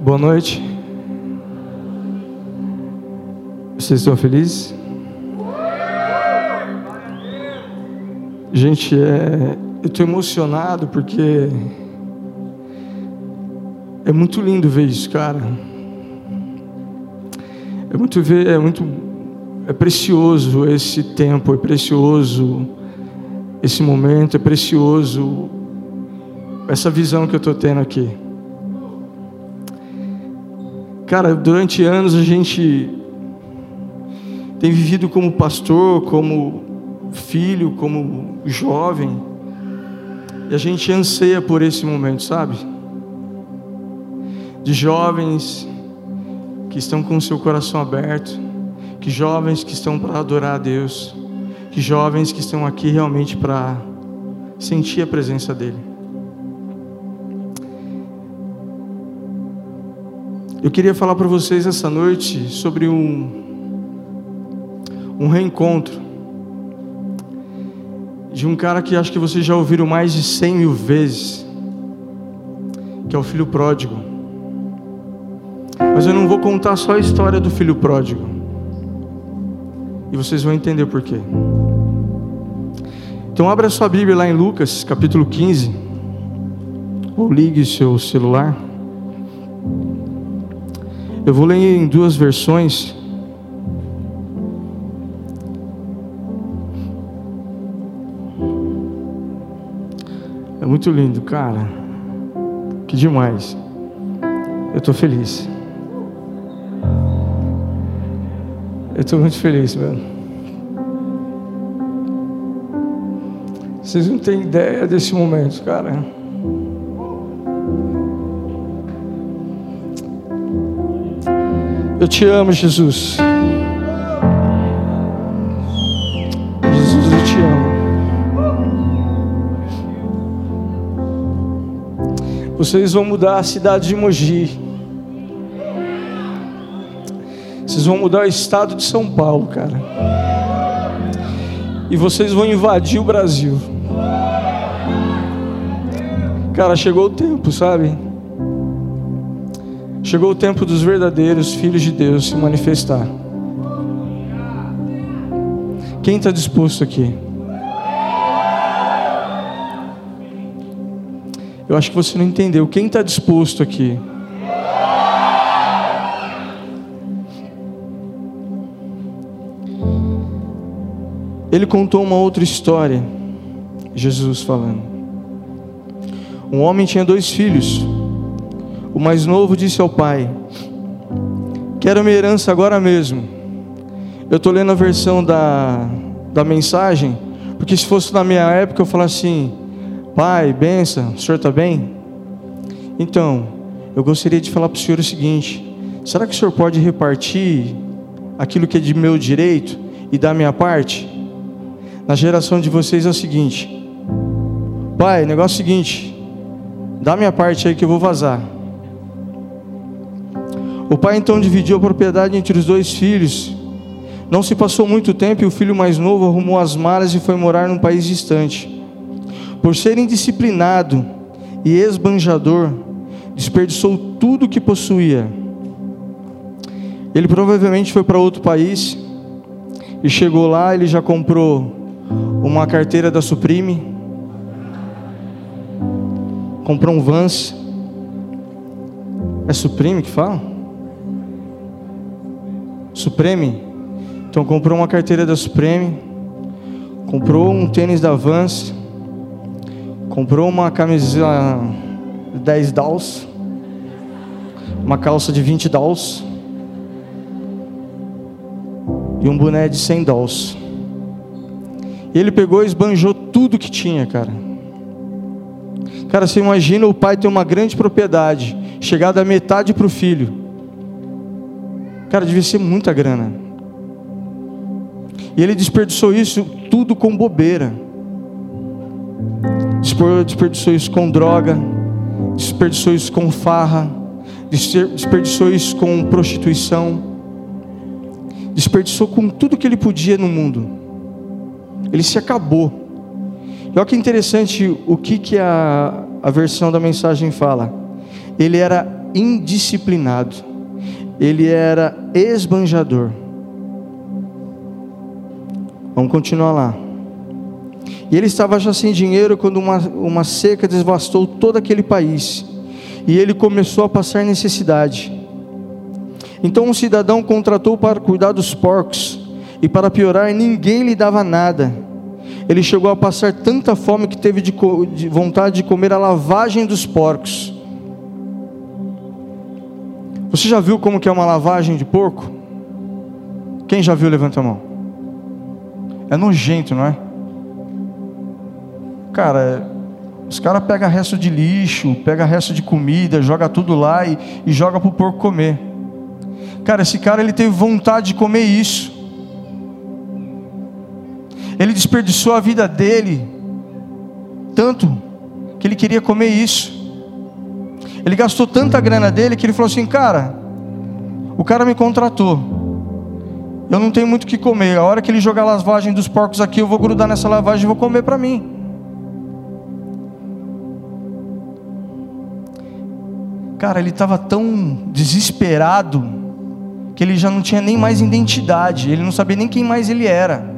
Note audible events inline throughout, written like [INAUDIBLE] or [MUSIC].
Boa noite. Vocês estão felizes? Gente, é, eu estou emocionado porque é muito lindo ver isso, cara. É muito ver, é muito é precioso esse tempo, é precioso esse momento, é precioso essa visão que eu estou tendo aqui. Cara, durante anos a gente tem vivido como pastor, como filho, como jovem, e a gente anseia por esse momento, sabe? De jovens que estão com o seu coração aberto, que jovens que estão para adorar a Deus, que jovens que estão aqui realmente para sentir a presença dEle. Eu queria falar para vocês essa noite sobre um, um reencontro de um cara que acho que vocês já ouviram mais de cem mil vezes, que é o filho pródigo. Mas eu não vou contar só a história do filho pródigo, e vocês vão entender por quê. Então, abra sua Bíblia lá em Lucas, capítulo 15, ou ligue seu celular. Eu vou ler em duas versões. É muito lindo, cara. Que demais. Eu estou feliz. Eu estou muito feliz, mano. Vocês não têm ideia desse momento, cara. Eu te amo, Jesus. Jesus, eu te amo. Vocês vão mudar a cidade de Mogi. Vocês vão mudar o estado de São Paulo, cara. E vocês vão invadir o Brasil. Cara, chegou o tempo, sabe? Chegou o tempo dos verdadeiros filhos de Deus se manifestar. Quem está disposto aqui? Eu acho que você não entendeu. Quem está disposto aqui? Ele contou uma outra história. Jesus falando. Um homem tinha dois filhos. O mais novo disse ao pai: Quero minha herança agora mesmo. Eu estou lendo a versão da, da mensagem, porque se fosse na minha época eu falasse assim: Pai, benção, o senhor está bem? Então, eu gostaria de falar para o senhor o seguinte: será que o senhor pode repartir aquilo que é de meu direito e dar minha parte? Na geração de vocês é o seguinte: Pai, negócio é o seguinte, dá minha parte aí que eu vou vazar. O pai então dividiu a propriedade entre os dois filhos. Não se passou muito tempo e o filho mais novo arrumou as malas e foi morar num país distante. Por ser indisciplinado e esbanjador, desperdiçou tudo o que possuía. Ele provavelmente foi para outro país e chegou lá, ele já comprou uma carteira da Supreme, comprou um Vans. É Supreme que fala? Supreme. Então comprou uma carteira da Supreme, comprou um tênis da Vans, comprou uma camisa de 10 dólares, uma calça de 20 dólares e um boné de 100 dólares. Ele pegou e esbanjou tudo que tinha, cara. Cara, você imagina o pai ter uma grande propriedade, chegar da metade para o filho. Cara, devia ser muita grana. E ele desperdiçou isso tudo com bobeira. Desperdiçou isso com droga, desperdiçou isso com farra, desperdiçou isso com prostituição, desperdiçou com tudo que ele podia no mundo. Ele se acabou. E olha que interessante o que, que a, a versão da mensagem fala. Ele era indisciplinado, ele era esbanjador. Vamos continuar lá. E ele estava já sem dinheiro quando uma, uma seca devastou todo aquele país. E ele começou a passar necessidade. Então um cidadão contratou para cuidar dos porcos. E para piorar, ninguém lhe dava nada. Ele chegou a passar tanta fome que teve de, de vontade de comer a lavagem dos porcos. Você já viu como que é uma lavagem de porco? Quem já viu, levanta a mão. É nojento, não é? Cara, os caras pegam resto de lixo, pega resto de comida, joga tudo lá e, e joga pro porco comer. Cara, esse cara ele teve vontade de comer isso. Ele desperdiçou a vida dele tanto que ele queria comer isso. Ele gastou tanta grana dele que ele falou assim: "Cara, o cara me contratou. Eu não tenho muito o que comer. A hora que ele jogar a lavagem dos porcos aqui, eu vou grudar nessa lavagem e vou comer para mim." Cara, ele estava tão desesperado que ele já não tinha nem mais identidade, ele não sabia nem quem mais ele era.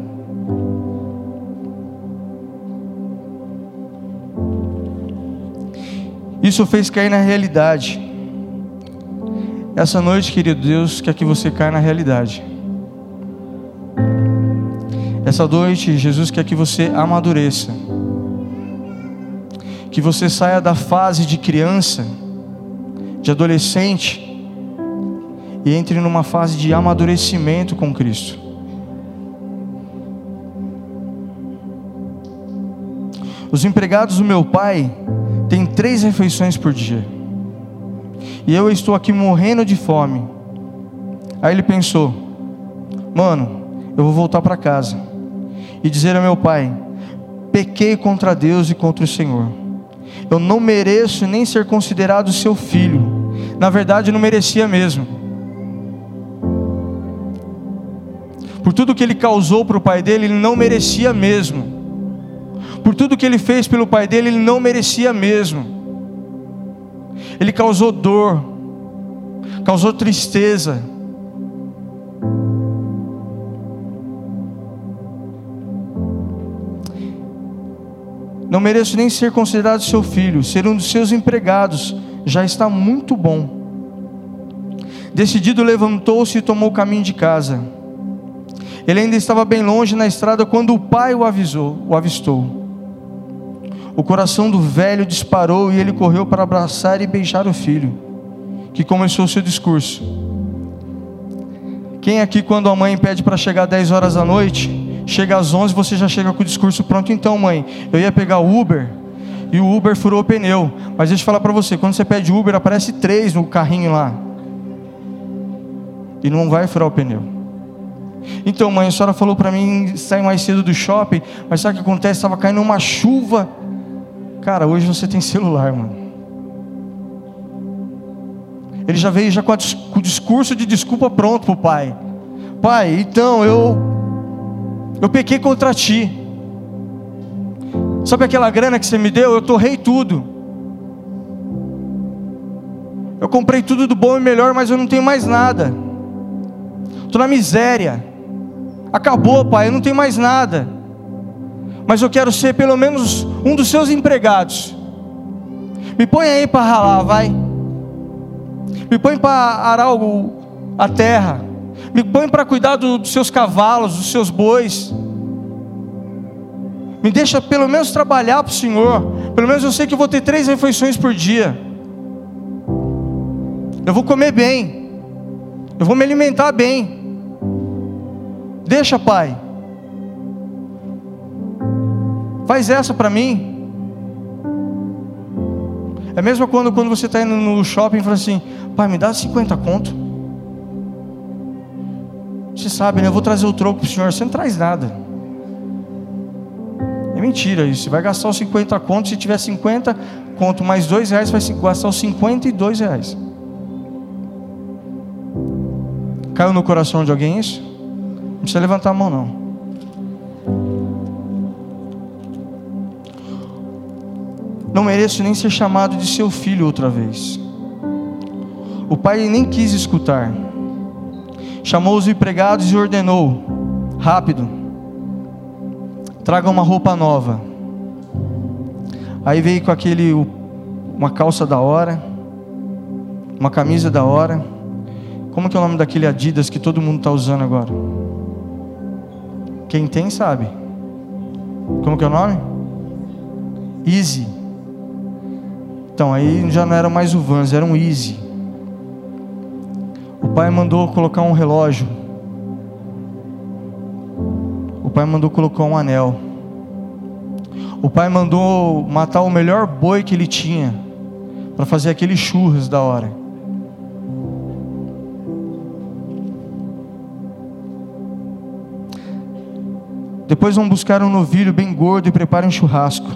Isso fez cair na realidade. Essa noite, querido Deus, quer que você caia na realidade. Essa noite, Jesus quer que você amadureça. Que você saia da fase de criança de adolescente e entre numa fase de amadurecimento com Cristo. Os empregados do meu pai têm três refeições por dia. E eu estou aqui morrendo de fome. Aí ele pensou: Mano, eu vou voltar para casa e dizer ao meu pai: Pequei contra Deus e contra o Senhor eu não mereço nem ser considerado seu filho. Na verdade, não merecia mesmo. Por tudo que ele causou para o pai dele, ele não merecia mesmo. Por tudo que ele fez pelo pai dele, ele não merecia mesmo. Ele causou dor, causou tristeza, Não mereço nem ser considerado seu filho, ser um dos seus empregados, já está muito bom. Decidido, levantou-se e tomou o caminho de casa. Ele ainda estava bem longe na estrada quando o pai o avisou, o avistou. O coração do velho disparou e ele correu para abraçar e beijar o filho, que começou seu discurso. Quem aqui, quando a mãe pede para chegar 10 horas da noite, Chega às 11, você já chega com o discurso pronto. Então, mãe, eu ia pegar o Uber e o Uber furou o pneu. Mas deixa eu falar para você: quando você pede Uber, aparece três no carrinho lá. E não vai furar o pneu. Então, mãe, a senhora falou para mim sair mais cedo do shopping, mas sabe o que acontece? Estava caindo uma chuva. Cara, hoje você tem celular, mano. Ele já veio já com, o discurso de desculpa pronto pro pai. Pai, então eu eu pequei contra ti. Sabe aquela grana que você me deu? Eu torrei tudo. Eu comprei tudo do bom e melhor, mas eu não tenho mais nada. Estou na miséria. Acabou, pai, eu não tenho mais nada. Mas eu quero ser pelo menos um dos seus empregados. Me põe aí para ralar, vai. Me põe para arar o, a terra me põe para cuidar dos seus cavalos, dos seus bois. Me deixa pelo menos trabalhar para o Senhor. Pelo menos eu sei que eu vou ter três refeições por dia. Eu vou comer bem. Eu vou me alimentar bem. Deixa, Pai. Faz essa para mim. É mesmo quando, quando você está indo no shopping e fala assim: Pai, me dá 50 conto. Você sabe, né? Eu vou trazer o troco para o senhor. Você não traz nada. É mentira isso. Você vai gastar os 50 contos. Se tiver 50 conto mais dois reais, vai gastar os 52 reais. Caiu no coração de alguém isso? Não precisa levantar a mão, não. Não mereço nem ser chamado de seu filho outra vez. O pai nem quis escutar. Chamou os empregados e ordenou: Rápido, traga uma roupa nova. Aí veio com aquele uma calça da hora, uma camisa da hora. Como que é o nome daquele Adidas que todo mundo está usando agora? Quem tem sabe. Como que é o nome? Easy. Então aí já não era mais o Vans, era um Easy. O pai mandou colocar um relógio. O pai mandou colocar um anel. O pai mandou matar o melhor boi que ele tinha para fazer aquele churras da hora. Depois vão buscar um novilho bem gordo e preparem um churrasco.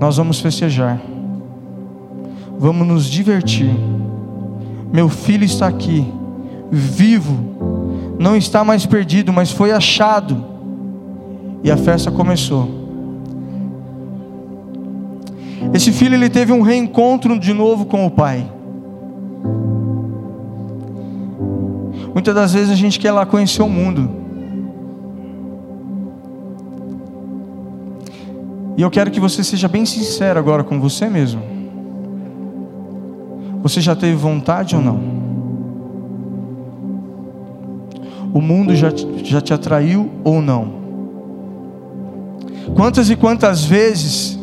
Nós vamos festejar. Vamos nos divertir. Meu filho está aqui, vivo. Não está mais perdido, mas foi achado. E a festa começou. Esse filho ele teve um reencontro de novo com o pai. Muitas das vezes a gente quer lá conhecer o mundo. E eu quero que você seja bem sincero agora com você mesmo. Você já teve vontade ou não? O mundo já, já te atraiu ou não? Quantas e quantas vezes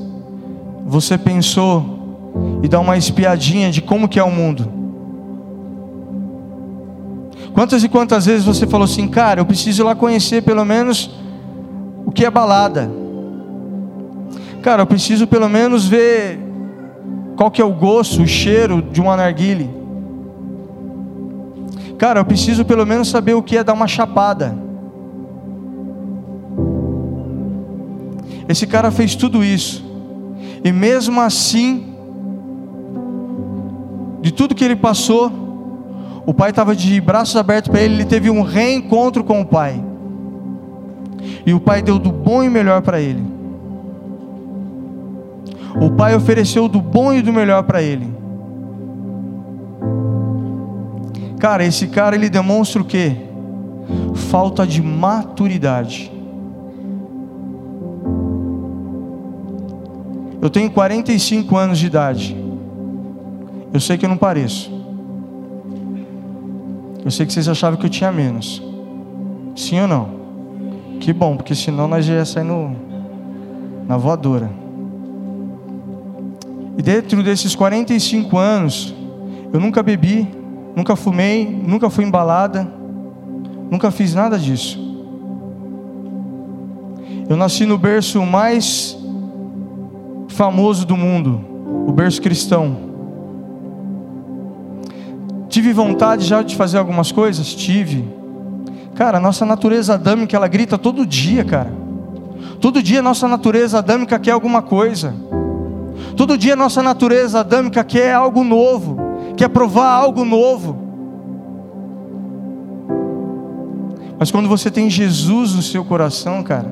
você pensou e dá uma espiadinha de como que é o mundo? Quantas e quantas vezes você falou assim, cara, eu preciso ir lá conhecer pelo menos o que é balada? Cara, eu preciso pelo menos ver qual que é o gosto, o cheiro de um narguile. Cara, eu preciso pelo menos saber o que é dar uma chapada. Esse cara fez tudo isso. E mesmo assim, de tudo que ele passou, o pai estava de braços abertos para ele, ele teve um reencontro com o pai. E o pai deu do bom e melhor para ele. O pai ofereceu do bom e do melhor para ele. Cara, esse cara ele demonstra o quê? Falta de maturidade. Eu tenho 45 anos de idade. Eu sei que eu não pareço. Eu sei que vocês achavam que eu tinha menos. Sim ou não? Que bom, porque senão nós já ia sair no, na voadora. E dentro desses 45 anos, eu nunca bebi, nunca fumei, nunca fui embalada, nunca fiz nada disso. Eu nasci no berço mais famoso do mundo, o berço cristão. Tive vontade já de fazer algumas coisas? Tive. Cara, a nossa natureza adâmica, ela grita todo dia, cara. Todo dia nossa natureza adâmica quer alguma coisa. Todo dia nossa natureza adâmica quer algo novo, quer provar algo novo. Mas quando você tem Jesus no seu coração, cara,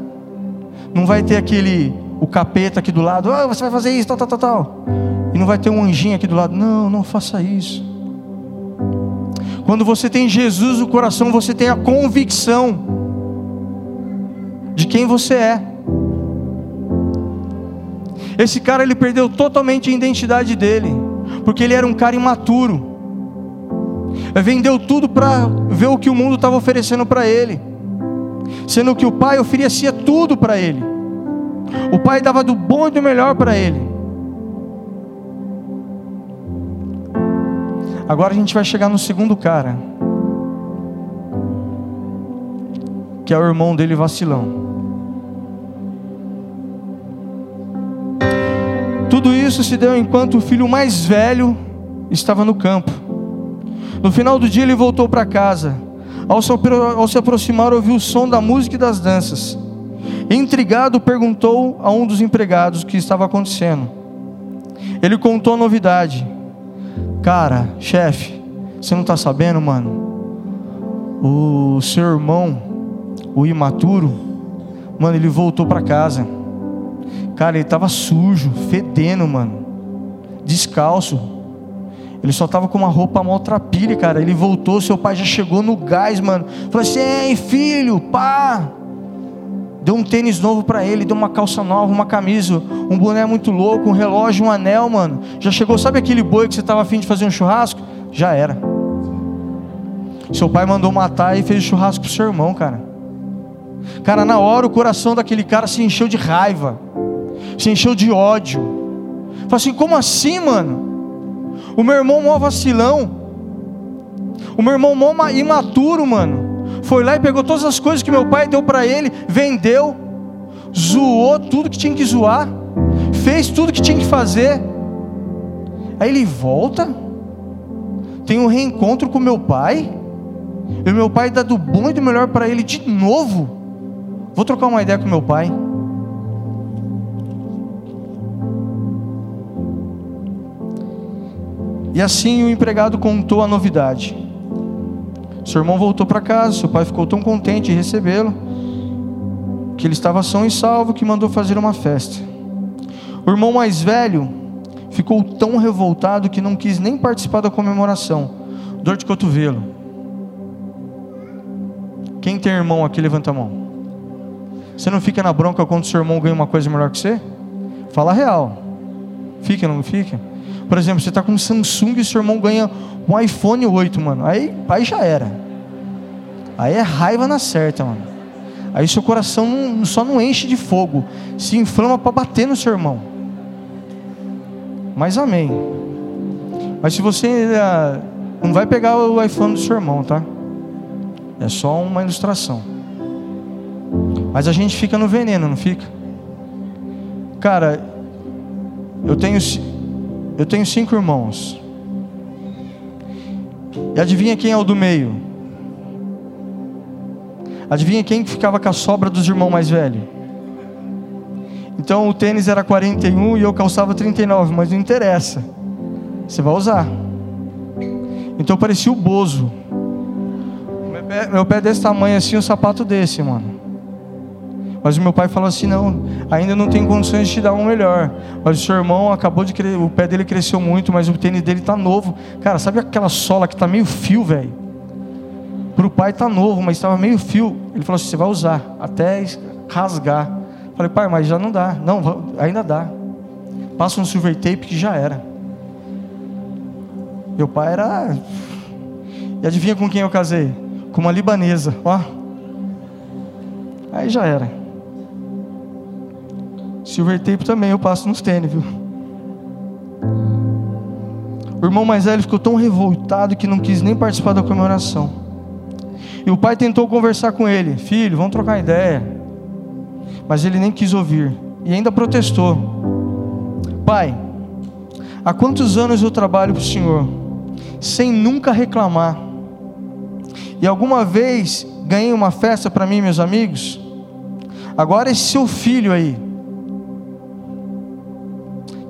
não vai ter aquele o capeta aqui do lado, ah, você vai fazer isso, tal, tal, tal, tal. E não vai ter um anjinho aqui do lado, não, não faça isso. Quando você tem Jesus no coração, você tem a convicção de quem você é. Esse cara ele perdeu totalmente a identidade dele, porque ele era um cara imaturo. Vendeu tudo para ver o que o mundo estava oferecendo para ele, sendo que o pai oferecia tudo para ele. O pai dava do bom e do melhor para ele. Agora a gente vai chegar no segundo cara, que é o irmão dele vacilão. Tudo isso se deu enquanto o filho mais velho estava no campo. No final do dia ele voltou para casa. Ao se, aproximar, ouviu o som da música e das danças. Intrigado, perguntou a um dos empregados o que estava acontecendo. Ele contou a novidade. Cara, chefe, você não está sabendo, mano? O seu irmão, o imaturo, mano, ele voltou para casa. Cara, ele estava sujo, fedendo, mano. Descalço. Ele só tava com uma roupa maltrapilha, cara. Ele voltou, seu pai já chegou no gás, mano. Falou assim: ei, filho, pá. Deu um tênis novo para ele, deu uma calça nova, uma camisa, um boné muito louco, um relógio, um anel, mano. Já chegou, sabe aquele boi que você estava afim de fazer um churrasco? Já era. Seu pai mandou matar e fez churrasco pro seu irmão, cara. Cara, na hora o coração daquele cara se encheu de raiva, se encheu de ódio. Falei assim: como assim, mano? O meu irmão mó vacilão, o meu irmão mó imaturo, mano. Foi lá e pegou todas as coisas que meu pai deu para ele, vendeu, zoou tudo que tinha que zoar, fez tudo que tinha que fazer. Aí ele volta, tem um reencontro com meu pai, e meu pai dá do bom e do melhor para ele de novo. Vou trocar uma ideia com meu pai. E assim o empregado contou a novidade. Seu irmão voltou para casa, seu pai ficou tão contente em recebê-lo, que ele estava são e salvo, que mandou fazer uma festa. O irmão mais velho ficou tão revoltado que não quis nem participar da comemoração. Dor de cotovelo. Quem tem irmão aqui, levanta a mão. Você não fica na bronca quando seu irmão ganha uma coisa melhor que você? Fala real. Fica, não fica? Por exemplo, você está com um Samsung e seu irmão ganha um iPhone 8, mano. Aí, aí já era. Aí é raiva na certa, mano. Aí seu coração não, só não enche de fogo, se inflama para bater no seu irmão. Mas amém. Mas se você não vai pegar o iPhone do seu irmão, tá? É só uma ilustração. Mas a gente fica no veneno, não fica? Cara, eu tenho eu tenho cinco irmãos. E adivinha quem é o do meio? Adivinha quem ficava com a sobra dos irmãos mais velhos? Então o tênis era 41 e eu calçava 39, mas não interessa. Você vai usar. Então parecia o Bozo. Meu pé, meu pé desse tamanho assim, um sapato desse, mano. Mas o meu pai falou assim: não, ainda não tem condições de te dar um melhor. Mas o seu irmão acabou de crescer, o pé dele cresceu muito, mas o tênis dele está novo. Cara, sabe aquela sola que está meio fio, velho? Para o pai está novo, mas estava meio fio. Ele falou assim: você vai usar até rasgar. Falei, pai, mas já não dá. Não, ainda dá. Passa um silver tape que já era. Meu pai era. E adivinha com quem eu casei? Com uma libanesa, ó. Aí já era. Silver tape também eu passo nos tênis, viu? O irmão mais velho ficou tão revoltado que não quis nem participar da comemoração. E o pai tentou conversar com ele: Filho, vamos trocar ideia. Mas ele nem quis ouvir. E ainda protestou: Pai, há quantos anos eu trabalho para o Senhor? Sem nunca reclamar. E alguma vez ganhei uma festa para mim, meus amigos? Agora esse seu filho aí,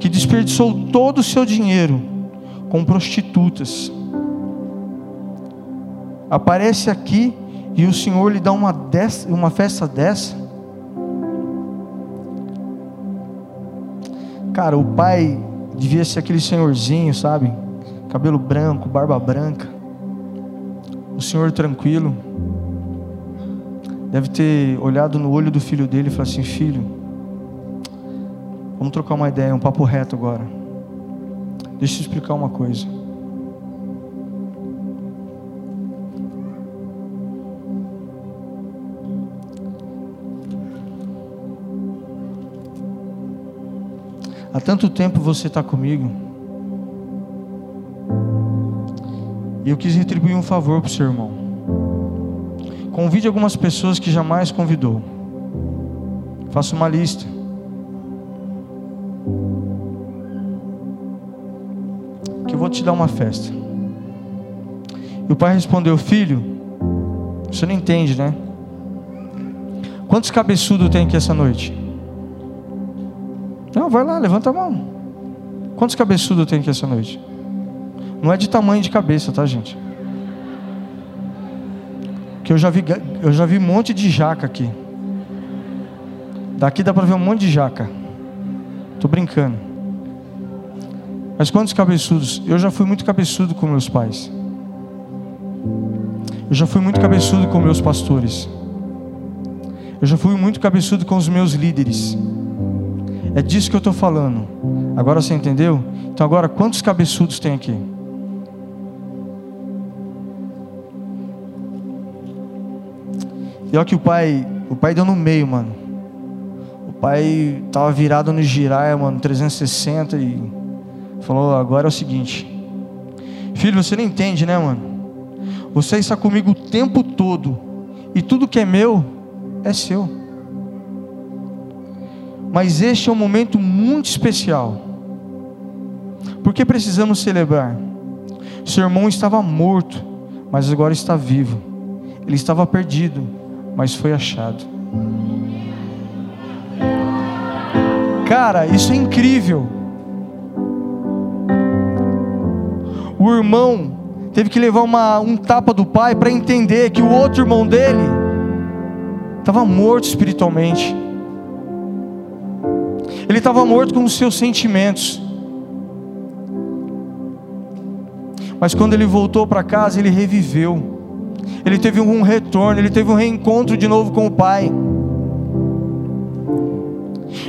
que desperdiçou todo o seu dinheiro com prostitutas. Aparece aqui e o Senhor lhe dá uma, dessa, uma festa dessa. Cara, o pai devia ser aquele senhorzinho, sabe? Cabelo branco, barba branca. O senhor tranquilo. Deve ter olhado no olho do filho dele e falado assim: Filho, Vamos trocar uma ideia, um papo reto agora. Deixa eu explicar uma coisa. Há tanto tempo você está comigo. E eu quis retribuir um favor para o seu irmão. Convide algumas pessoas que jamais convidou. Faça uma lista. Vou te dar uma festa. E o pai respondeu: Filho, você não entende, né? Quantos cabeçudos tem aqui essa noite? Não, vai lá, levanta a mão. Quantos cabeçudos tem aqui essa noite? Não é de tamanho de cabeça, tá, gente? Que eu já vi, eu já vi um monte de jaca aqui. Daqui dá para ver um monte de jaca. Tô brincando. Mas quantos cabeçudos? Eu já fui muito cabeçudo com meus pais. Eu já fui muito cabeçudo com meus pastores. Eu já fui muito cabeçudo com os meus líderes. É disso que eu estou falando. Agora você entendeu? Então agora quantos cabeçudos tem aqui? E olha que o pai, o pai deu no meio, mano. O pai tava virado no giraia, mano, 360 e falou: agora é o seguinte, filho, você não entende, né, mano? Você está comigo o tempo todo e tudo que é meu é seu. Mas este é um momento muito especial. Porque precisamos celebrar. Seu irmão estava morto, mas agora está vivo. Ele estava perdido, mas foi achado. Cara, isso é incrível. O irmão teve que levar uma, um tapa do pai para entender que o outro irmão dele estava morto espiritualmente. Ele estava morto com os seus sentimentos. Mas quando ele voltou para casa, ele reviveu. Ele teve um retorno, ele teve um reencontro de novo com o pai.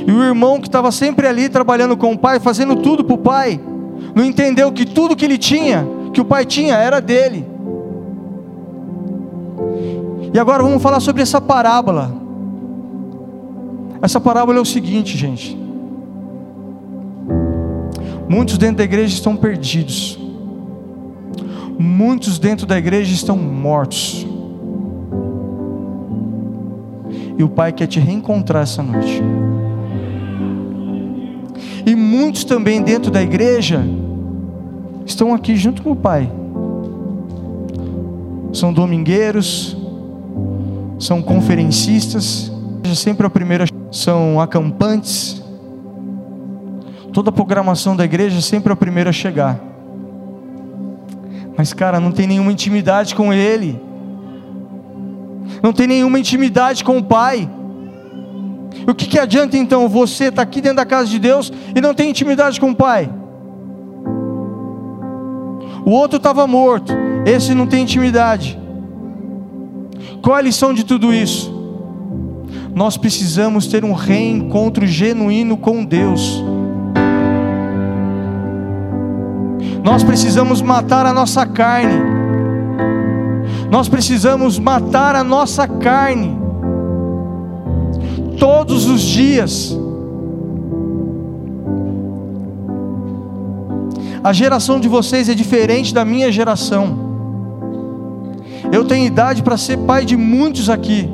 E o irmão que estava sempre ali trabalhando com o pai, fazendo tudo para o pai, não entendeu que tudo que ele tinha, que o pai tinha, era dele. E agora vamos falar sobre essa parábola. Essa parábola é o seguinte, gente. Muitos dentro da igreja estão perdidos. Muitos dentro da igreja estão mortos. E o Pai quer te reencontrar essa noite. E muitos também dentro da igreja estão aqui junto com o Pai. São domingueiros, são conferencistas, sempre a primeira são acampantes. Toda a programação da igreja sempre é a primeira a chegar. Mas, cara, não tem nenhuma intimidade com Ele, não tem nenhuma intimidade com o Pai. O que, que adianta então você estar tá aqui dentro da casa de Deus e não tem intimidade com o Pai? O outro estava morto, esse não tem intimidade. Qual a lição de tudo isso? Nós precisamos ter um reencontro genuíno com Deus. Nós precisamos matar a nossa carne. Nós precisamos matar a nossa carne. Todos os dias. A geração de vocês é diferente da minha geração. Eu tenho idade para ser pai de muitos aqui.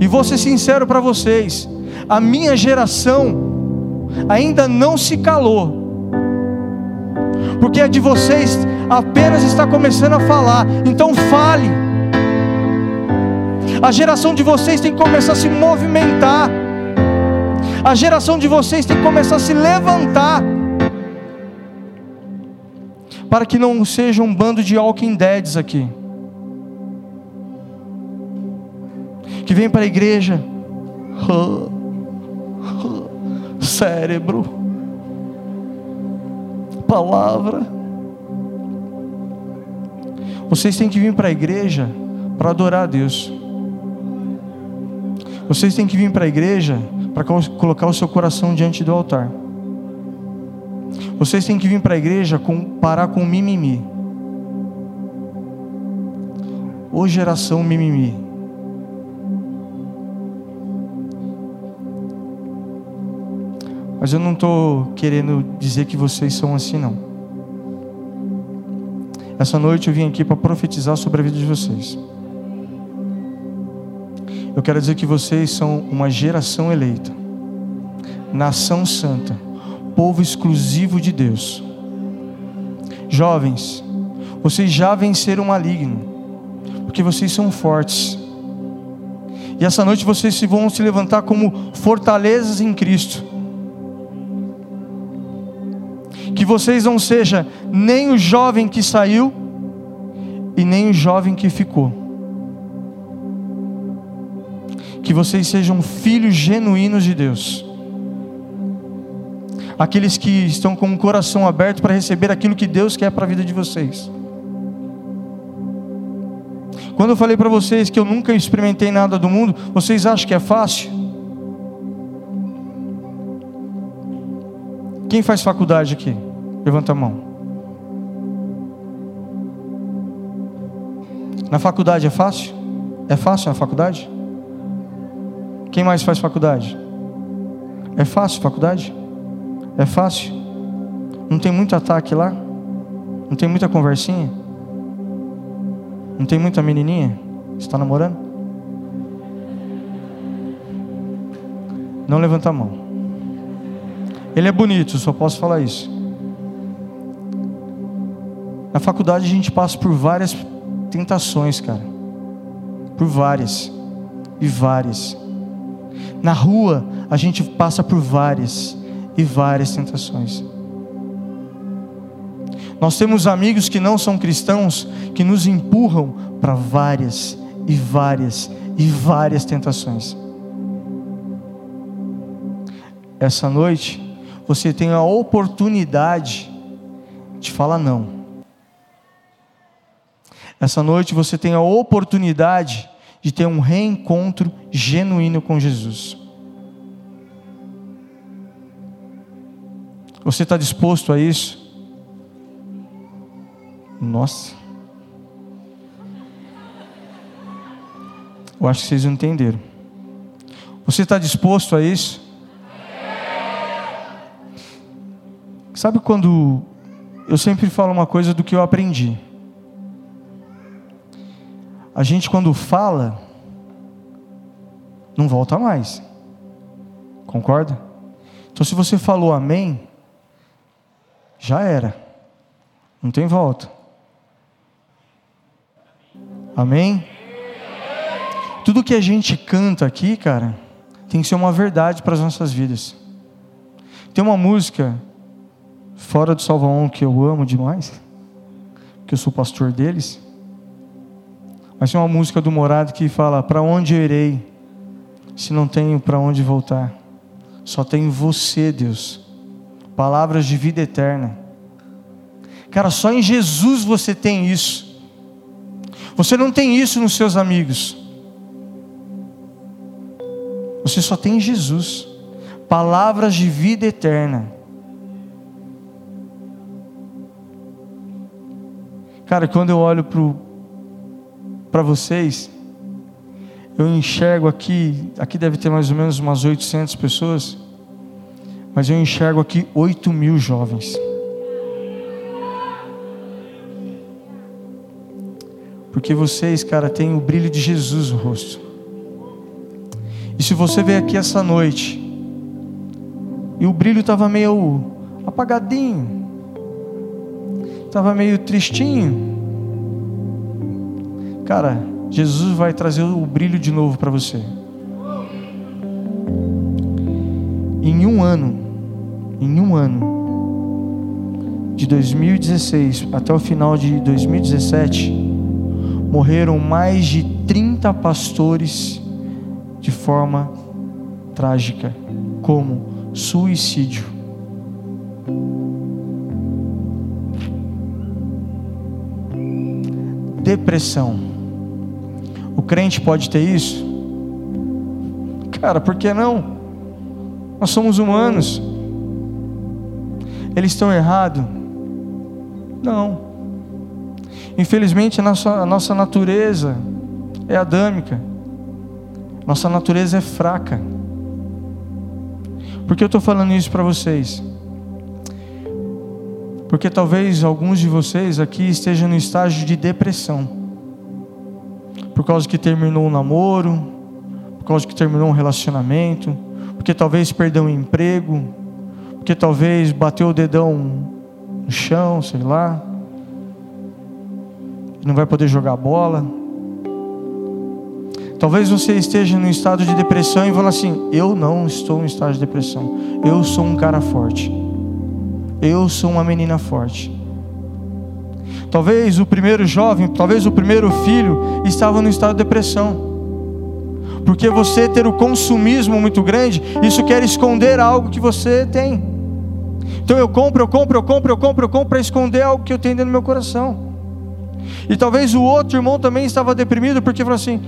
E vou ser sincero para vocês: a minha geração ainda não se calou porque a de vocês apenas está começando a falar, então fale. A geração de vocês tem que começar a se movimentar, a geração de vocês tem que começar a se levantar, para que não seja um bando de walking deads aqui, que vem para a igreja, [LAUGHS] cérebro, palavra. Vocês têm que vir para a igreja para adorar a Deus. Vocês têm que vir para a igreja para colocar o seu coração diante do altar. Vocês têm que vir para a igreja com, parar com mimimi. Ô geração mimimi. Mas eu não estou querendo dizer que vocês são assim, não. Essa noite eu vim aqui para profetizar sobre a vida de vocês. Eu quero dizer que vocês são uma geração eleita, nação santa, povo exclusivo de Deus. Jovens, vocês já venceram o maligno, porque vocês são fortes. E essa noite vocês vão se levantar como fortalezas em Cristo que vocês não sejam nem o jovem que saiu e nem o jovem que ficou. Que vocês sejam filhos genuínos de Deus. aqueles que estão com o coração aberto para receber aquilo que Deus quer para a vida de vocês. Quando eu falei para vocês que eu nunca experimentei nada do mundo, vocês acham que é fácil? Quem faz faculdade aqui? Levanta a mão. Na faculdade é fácil? É fácil na faculdade? Quem mais faz faculdade? É fácil faculdade? É fácil? Não tem muito ataque lá? Não tem muita conversinha? Não tem muita menininha? Está namorando? Não levanta a mão. Ele é bonito, só posso falar isso. Na faculdade a gente passa por várias tentações, cara. Por várias e várias. Na rua a gente passa por várias e várias tentações. Nós temos amigos que não são cristãos que nos empurram para várias e várias e várias tentações. Essa noite você tem a oportunidade de falar não. Essa noite você tem a oportunidade de ter um reencontro genuíno com Jesus. Você está disposto a isso? Nossa. Eu acho que vocês entenderam. Você está disposto a isso? Sabe quando eu sempre falo uma coisa do que eu aprendi? A gente quando fala, não volta mais. Concorda? Então se você falou amém, já era. Não tem volta. Amém? Tudo que a gente canta aqui, cara, tem que ser uma verdade para as nossas vidas. Tem uma música fora do Salvaão que eu amo demais, que eu sou pastor deles. Mas tem uma música do Morado que fala: Para onde eu irei, se não tenho para onde voltar? Só tenho você, Deus. Palavras de vida eterna. Cara, só em Jesus você tem isso. Você não tem isso nos seus amigos. Você só tem Jesus. Palavras de vida eterna. Cara, quando eu olho para vocês, eu enxergo aqui, aqui deve ter mais ou menos umas 800 pessoas, mas eu enxergo aqui 8 mil jovens. Porque vocês, cara, têm o brilho de Jesus no rosto. E se você veio aqui essa noite e o brilho estava meio apagadinho, estava meio tristinho, cara, Jesus vai trazer o brilho de novo para você. Em um ano, em um ano, de 2016 até o final de 2017, morreram mais de 30 pastores de forma trágica, como suicídio. Depressão. O crente pode ter isso? Cara, por que não? Nós somos humanos. Eles estão errados? Não. Infelizmente, a nossa, a nossa natureza é adâmica, nossa natureza é fraca. Por que eu estou falando isso para vocês? Porque talvez alguns de vocês aqui estejam no estágio de depressão, por causa que terminou um namoro, por causa que terminou um relacionamento, porque talvez perdeu um emprego, porque talvez bateu o dedão no chão, sei lá não vai poder jogar bola. Talvez você esteja em um estado de depressão e fala assim: Eu não estou em estado de depressão. Eu sou um cara forte. Eu sou uma menina forte. Talvez o primeiro jovem, talvez o primeiro filho estava no estado de depressão. Porque você ter o consumismo muito grande, isso quer esconder algo que você tem. Então eu compro, eu compro, eu compro, eu compro, eu compro para esconder algo que eu tenho dentro do meu coração. E talvez o outro irmão também estava deprimido porque falou assim: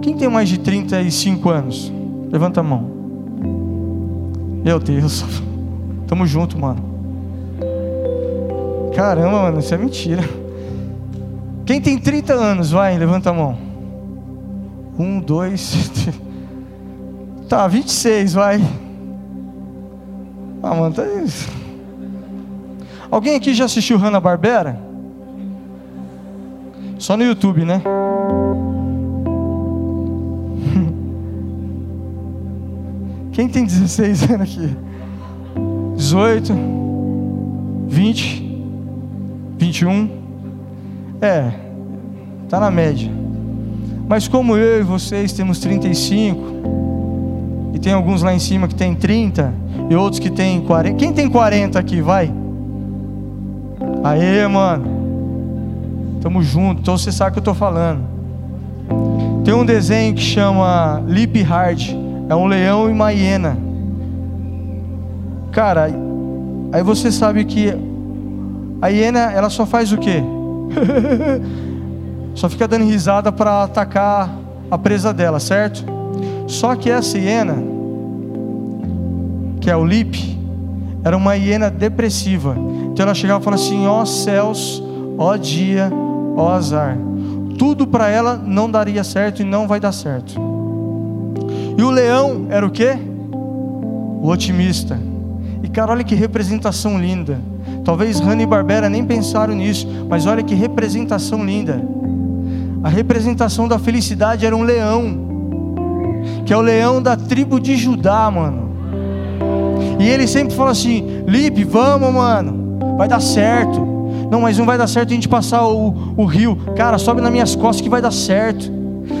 quem tem mais de 35 anos? Levanta a mão. Meu Deus, [LAUGHS] tamo junto, mano. Caramba, mano, isso é mentira. Quem tem 30 anos, vai, levanta a mão. Um, dois, [LAUGHS] tá, 26, vai. Ah, mano, tá isso. Alguém aqui já assistiu Hanna Barbera? Só no YouTube, né? [LAUGHS] Quem tem 16 anos aqui? 18, 20, 21. É, tá na média. Mas como eu e vocês temos 35, e tem alguns lá em cima que tem 30, e outros que tem 40. Quem tem 40 aqui, vai? Aê, mano. Tamo junto. Então você sabe o que eu tô falando. Tem um desenho que chama Lip Hard é um leão e uma hiena. Cara, aí você sabe que a hiena, ela só faz o quê? [LAUGHS] só fica dando risada para atacar a presa dela, certo? Só que essa hiena, que é o Lip, era uma hiena depressiva. Então ela chegava e falava assim: ó céus, ó dia, ó azar. Tudo para ela não daria certo e não vai dar certo. E o leão era o que? O otimista. E cara, olha que representação linda. Talvez Hanna e Barbera nem pensaram nisso, mas olha que representação linda. A representação da felicidade era um leão, que é o leão da tribo de Judá, mano. E ele sempre fala assim: Lipe, vamos, mano, vai dar certo. Não, mas não vai dar certo a gente passar o, o rio. Cara, sobe nas minhas costas que vai dar certo.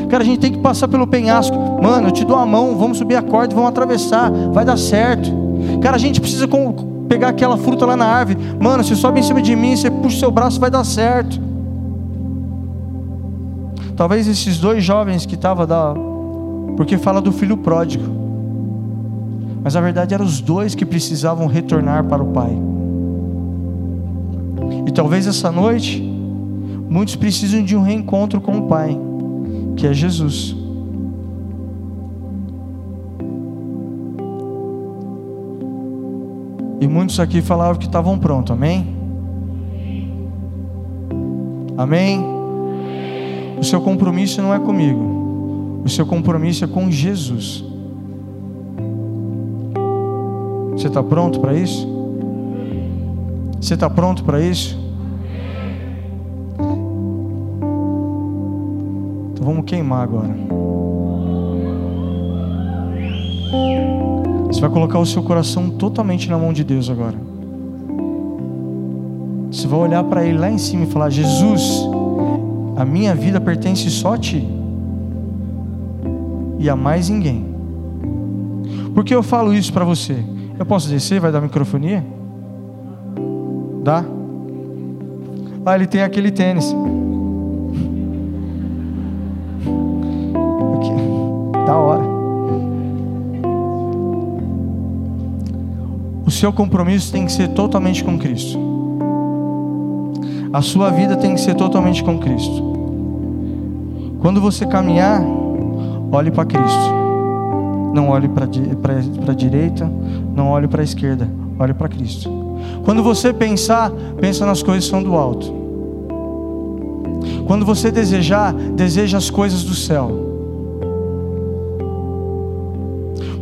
Cara, a gente tem que passar pelo penhasco. Mano, eu te dou a mão, vamos subir a corda, vamos atravessar, vai dar certo. Cara, a gente precisa pegar aquela fruta lá na árvore. Mano, você sobe em cima de mim, você puxa o seu braço, vai dar certo. Talvez esses dois jovens que estavam da. Porque fala do filho pródigo. Mas a verdade eram os dois que precisavam retornar para o Pai. E talvez essa noite, muitos precisam de um reencontro com o Pai que é Jesus. E muitos aqui falavam que estavam prontos, amém? Amém? O seu compromisso não é comigo, o seu compromisso é com Jesus. Você está pronto para isso? Você está pronto para isso? Então vamos queimar agora. Você vai colocar o seu coração totalmente na mão de Deus agora. Você vai olhar para Ele lá em cima e falar: Jesus, a minha vida pertence só a Ti e a mais ninguém. Por que eu falo isso para você? Eu posso descer? Vai dar microfonia? Dá? Ah, ele tem aquele tênis. Seu compromisso tem que ser totalmente com Cristo. A sua vida tem que ser totalmente com Cristo. Quando você caminhar, olhe para Cristo. Não olhe para a direita, não olhe para a esquerda, olhe para Cristo. Quando você pensar, pensa nas coisas que são do alto. Quando você desejar, deseja as coisas do céu.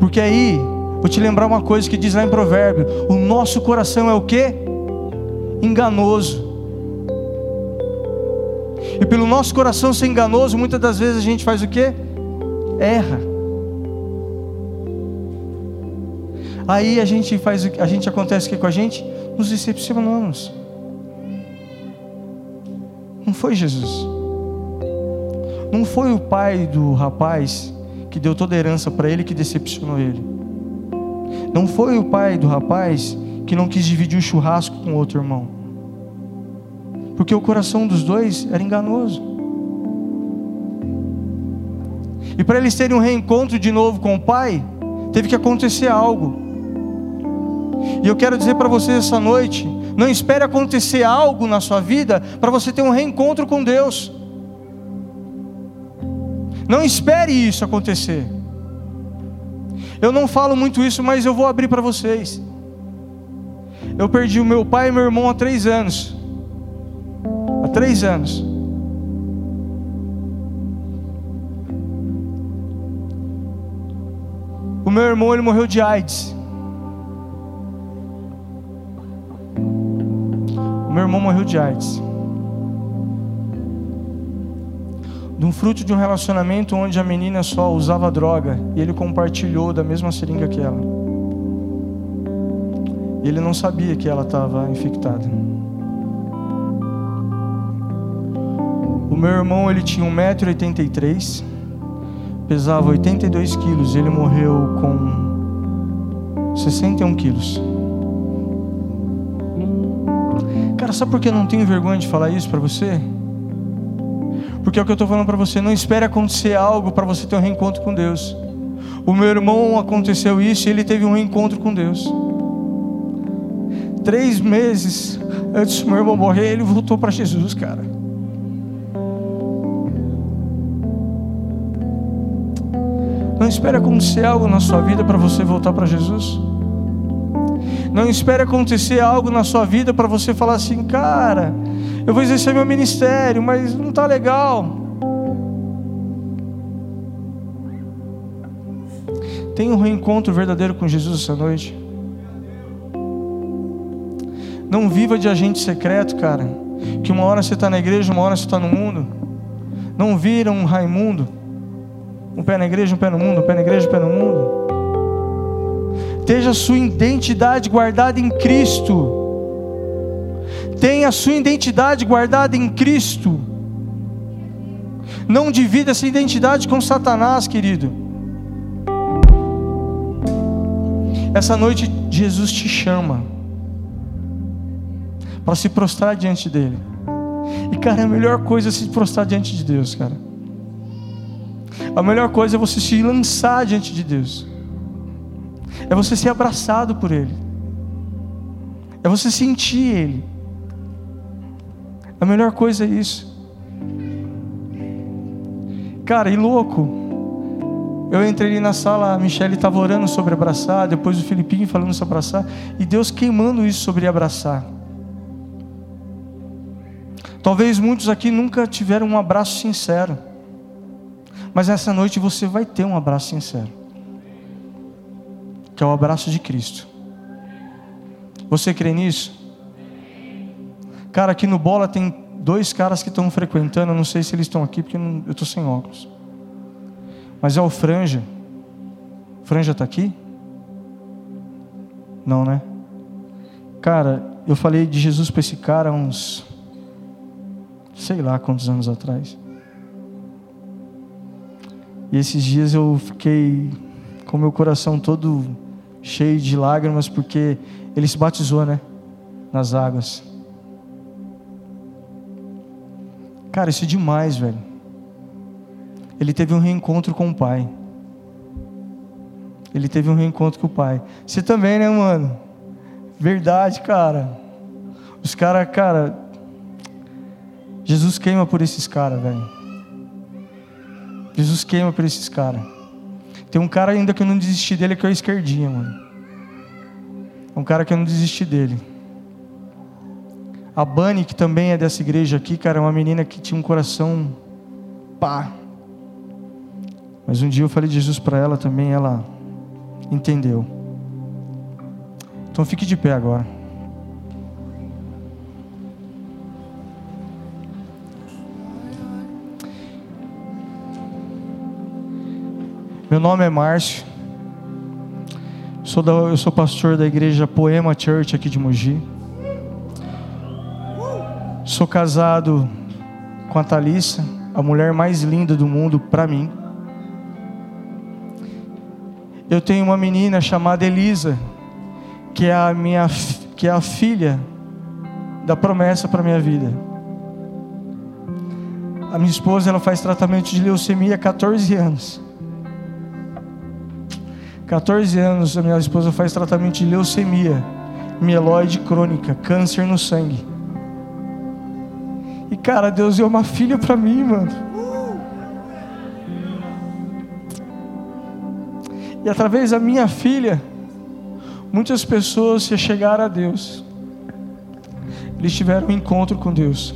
Porque aí, vou te lembrar uma coisa que diz lá em Provérbio: o nosso coração é o que? Enganoso. E pelo nosso coração ser enganoso, muitas das vezes a gente faz o que? Erra. Aí a gente faz a gente acontece o que com a gente? Nos decepcionamos. Não foi Jesus. Não foi o pai do rapaz que deu toda a herança para ele que decepcionou ele. Não foi o pai do rapaz que não quis dividir o churrasco com outro irmão. Porque o coração dos dois era enganoso. E para eles terem um reencontro de novo com o pai, teve que acontecer algo. E eu quero dizer para você essa noite: não espere acontecer algo na sua vida para você ter um reencontro com Deus. Não espere isso acontecer. Eu não falo muito isso, mas eu vou abrir para vocês. Eu perdi o meu pai e meu irmão há três anos. Há três anos. O meu irmão ele morreu de AIDS. O meu irmão morreu de AIDS. De um fruto de um relacionamento onde a menina só usava droga e ele compartilhou da mesma seringa que ela. E ele não sabia que ela estava infectada. O meu irmão ele tinha 1,83m pesava 82 quilos, ele morreu com 61 quilos. Cara, sabe por que eu não tenho vergonha de falar isso para você? Porque é o que eu estou falando para você, não espere acontecer algo para você ter um reencontro com Deus. O meu irmão aconteceu isso e ele teve um reencontro com Deus. Três meses antes do meu irmão morrer, ele voltou para Jesus, cara. Não espere acontecer algo na sua vida para você voltar para Jesus. Não espere acontecer algo na sua vida para você falar assim, cara, eu vou exercer meu ministério, mas não está legal. Tenha um reencontro verdadeiro com Jesus essa noite. Não viva de agente secreto, cara. Que uma hora você está na igreja, uma hora você está no mundo. Não vira um Raimundo. Um pé na igreja, um pé no mundo, um pé na igreja, um pé no mundo. Tenha a sua identidade guardada em Cristo. Tenha a sua identidade guardada em Cristo. Não divida essa identidade com Satanás, querido. Essa noite Jesus te chama para se prostrar diante dele. E cara, a melhor coisa é se prostrar diante de Deus, cara. A melhor coisa é você se lançar diante de Deus. É você ser abraçado por Ele. É você sentir Ele. A melhor coisa é isso. Cara, e louco. Eu entrei ali na sala, a Michelle estava orando sobre abraçar, depois o Filipinho falando sobre abraçar, e Deus queimando isso sobre abraçar. Talvez muitos aqui nunca tiveram um abraço sincero. Mas essa noite você vai ter um abraço sincero, que é o abraço de Cristo. Você crê nisso? Cara, aqui no Bola tem dois caras que estão frequentando, não sei se eles estão aqui porque eu estou sem óculos. Mas é o Franja. Franja está aqui? Não, né? Cara, eu falei de Jesus para esse cara uns sei lá quantos anos atrás. E esses dias eu fiquei com meu coração todo cheio de lágrimas porque ele se batizou, né? Nas águas. Cara, isso é demais, velho. Ele teve um reencontro com o Pai. Ele teve um reencontro com o Pai. Você também, né, mano? Verdade, cara. Os caras, cara. Jesus queima por esses caras, velho. Jesus queima por esses caras. Tem um cara ainda que eu não desisti dele, que é o esquerdinha, mano. Um cara que eu não desisti dele. A Bani, que também é dessa igreja aqui, cara, é uma menina que tinha um coração pá. Mas um dia eu falei de Jesus para ela também, ela entendeu. Então fique de pé agora. Meu nome é Márcio. Sou da, eu sou pastor da igreja Poema Church aqui de Mogi. Sou casado com a Thalissa, a mulher mais linda do mundo para mim. Eu tenho uma menina chamada Elisa, que é a minha que é a filha da promessa para minha vida. A minha esposa ela faz tratamento de leucemia há 14 anos. 14 anos a minha esposa faz tratamento de leucemia. mieloide crônica, câncer no sangue. Cara, Deus deu uma filha para mim, mano. E através da minha filha, muitas pessoas se chegaram a Deus. Eles tiveram um encontro com Deus.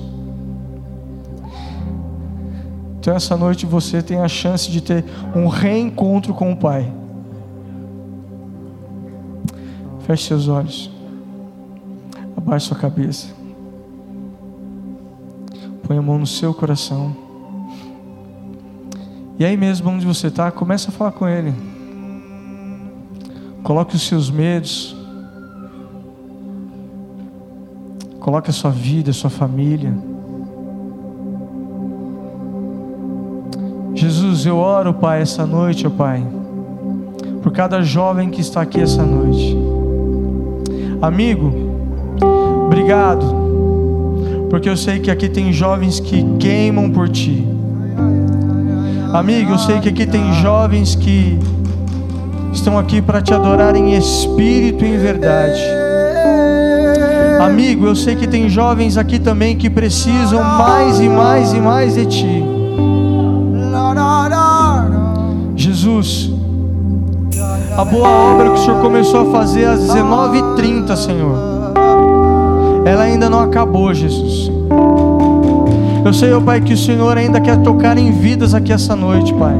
Então essa noite você tem a chance de ter um reencontro com o Pai. Feche seus olhos. Abaixe sua cabeça. Põe a mão no seu coração. E aí mesmo onde você está, começa a falar com Ele. Coloque os seus medos. Coloque a sua vida, a sua família. Jesus, eu oro, Pai, essa noite, ó Pai, por cada jovem que está aqui essa noite. Amigo, obrigado, porque eu sei que aqui tem jovens que queimam por Ti. Amigo, eu sei que aqui tem jovens que estão aqui para te adorar em espírito e em verdade. Amigo, eu sei que tem jovens aqui também que precisam mais e mais e mais de Ti. Jesus, a boa obra que o Senhor começou a fazer às 19h30, Senhor, ela ainda não acabou, Jesus. Eu sei, ó Pai, que o Senhor ainda quer tocar em vidas aqui essa noite, Pai.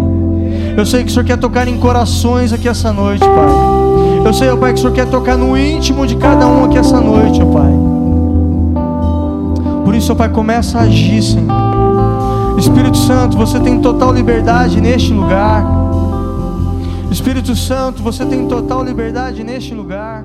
Eu sei que o Senhor quer tocar em corações aqui essa noite, Pai. Eu sei, ó Pai, que o Senhor quer tocar no íntimo de cada um aqui essa noite, ó Pai. Por isso, ó Pai, começa a agir, Senhor. Espírito Santo, você tem total liberdade neste lugar. Espírito Santo, você tem total liberdade neste lugar.